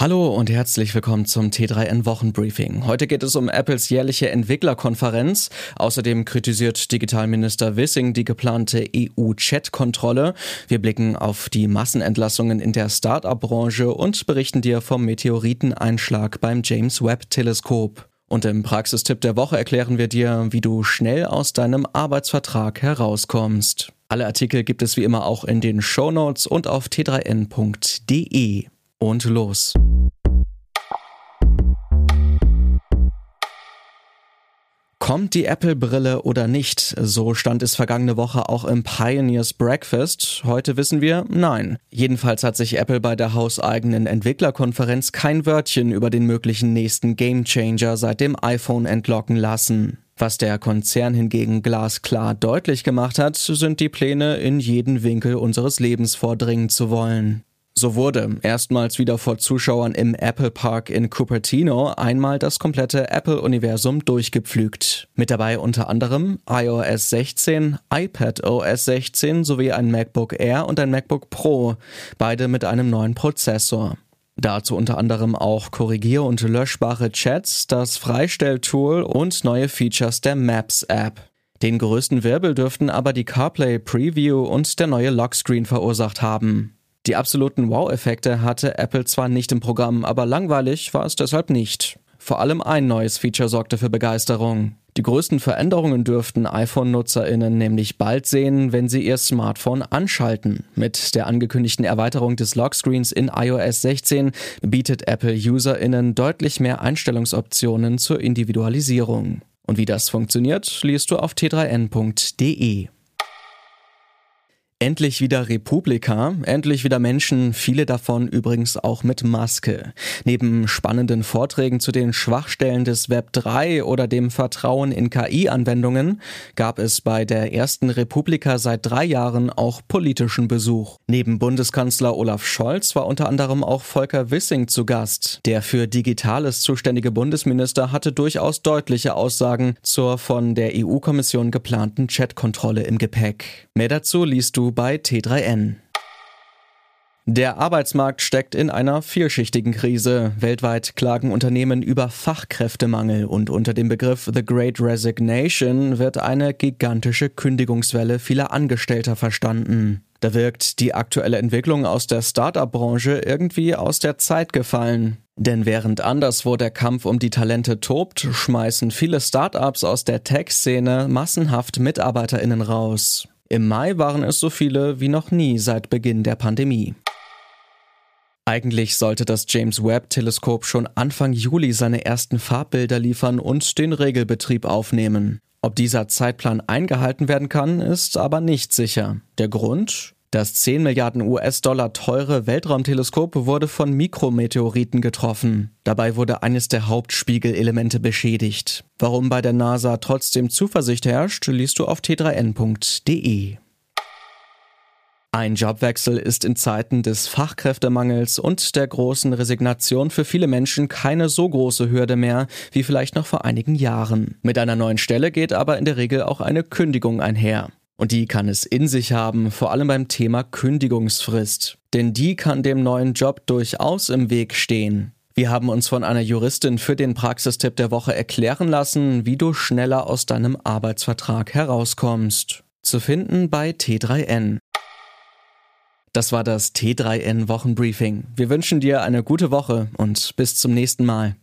Hallo und herzlich willkommen zum T3N Wochenbriefing. Heute geht es um Apples jährliche Entwicklerkonferenz. Außerdem kritisiert Digitalminister Wissing die geplante EU-Chat-Kontrolle. Wir blicken auf die Massenentlassungen in der Start-up-Branche und berichten dir vom Meteoriteneinschlag beim James Webb-Teleskop. Und im Praxistipp der Woche erklären wir dir, wie du schnell aus deinem Arbeitsvertrag herauskommst. Alle Artikel gibt es wie immer auch in den Show Notes und auf t3n.de und los. Kommt die Apple-Brille oder nicht? So stand es vergangene Woche auch im Pioneers Breakfast. Heute wissen wir, nein. Jedenfalls hat sich Apple bei der hauseigenen Entwicklerkonferenz kein Wörtchen über den möglichen nächsten Gamechanger seit dem iPhone entlocken lassen. Was der Konzern hingegen glasklar deutlich gemacht hat, sind die Pläne, in jeden Winkel unseres Lebens vordringen zu wollen. So wurde erstmals wieder vor Zuschauern im Apple Park in Cupertino einmal das komplette Apple-Universum durchgepflügt. Mit dabei unter anderem iOS 16, iPad OS 16 sowie ein MacBook Air und ein MacBook Pro, beide mit einem neuen Prozessor. Dazu unter anderem auch korrigier- und löschbare Chats, das Freistelltool und neue Features der Maps App. Den größten Wirbel dürften aber die CarPlay Preview und der neue Lockscreen verursacht haben. Die absoluten Wow-Effekte hatte Apple zwar nicht im Programm, aber langweilig war es deshalb nicht. Vor allem ein neues Feature sorgte für Begeisterung. Die größten Veränderungen dürften iPhone-NutzerInnen nämlich bald sehen, wenn sie ihr Smartphone anschalten. Mit der angekündigten Erweiterung des Lockscreens in iOS 16 bietet Apple UserInnen deutlich mehr Einstellungsoptionen zur Individualisierung. Und wie das funktioniert, liest du auf t3n.de. Endlich wieder Republika, endlich wieder Menschen, viele davon übrigens auch mit Maske. Neben spannenden Vorträgen zu den Schwachstellen des Web 3 oder dem Vertrauen in KI-Anwendungen gab es bei der ersten Republika seit drei Jahren auch politischen Besuch. Neben Bundeskanzler Olaf Scholz war unter anderem auch Volker Wissing zu Gast. Der für Digitales zuständige Bundesminister hatte durchaus deutliche Aussagen zur von der EU-Kommission geplanten Chatkontrolle im Gepäck. Mehr dazu liest du bei T3N. Der Arbeitsmarkt steckt in einer vielschichtigen Krise. Weltweit klagen Unternehmen über Fachkräftemangel und unter dem Begriff The Great Resignation wird eine gigantische Kündigungswelle vieler Angestellter verstanden. Da wirkt die aktuelle Entwicklung aus der Start-up-Branche irgendwie aus der Zeit gefallen. Denn während anderswo der Kampf um die Talente tobt, schmeißen viele Start-ups aus der Tech-Szene massenhaft MitarbeiterInnen raus. Im Mai waren es so viele wie noch nie seit Beginn der Pandemie. Eigentlich sollte das James Webb Teleskop schon Anfang Juli seine ersten Farbbilder liefern und den Regelbetrieb aufnehmen. Ob dieser Zeitplan eingehalten werden kann, ist aber nicht sicher. Der Grund? Das 10 Milliarden US-Dollar teure Weltraumteleskop wurde von Mikrometeoriten getroffen. Dabei wurde eines der Hauptspiegelelemente beschädigt. Warum bei der NASA trotzdem Zuversicht herrscht, liest du auf t3n.de. Ein Jobwechsel ist in Zeiten des Fachkräftemangels und der großen Resignation für viele Menschen keine so große Hürde mehr wie vielleicht noch vor einigen Jahren. Mit einer neuen Stelle geht aber in der Regel auch eine Kündigung einher. Und die kann es in sich haben, vor allem beim Thema Kündigungsfrist. Denn die kann dem neuen Job durchaus im Weg stehen. Wir haben uns von einer Juristin für den Praxistipp der Woche erklären lassen, wie du schneller aus deinem Arbeitsvertrag herauskommst. Zu finden bei T3N. Das war das T3N Wochenbriefing. Wir wünschen dir eine gute Woche und bis zum nächsten Mal.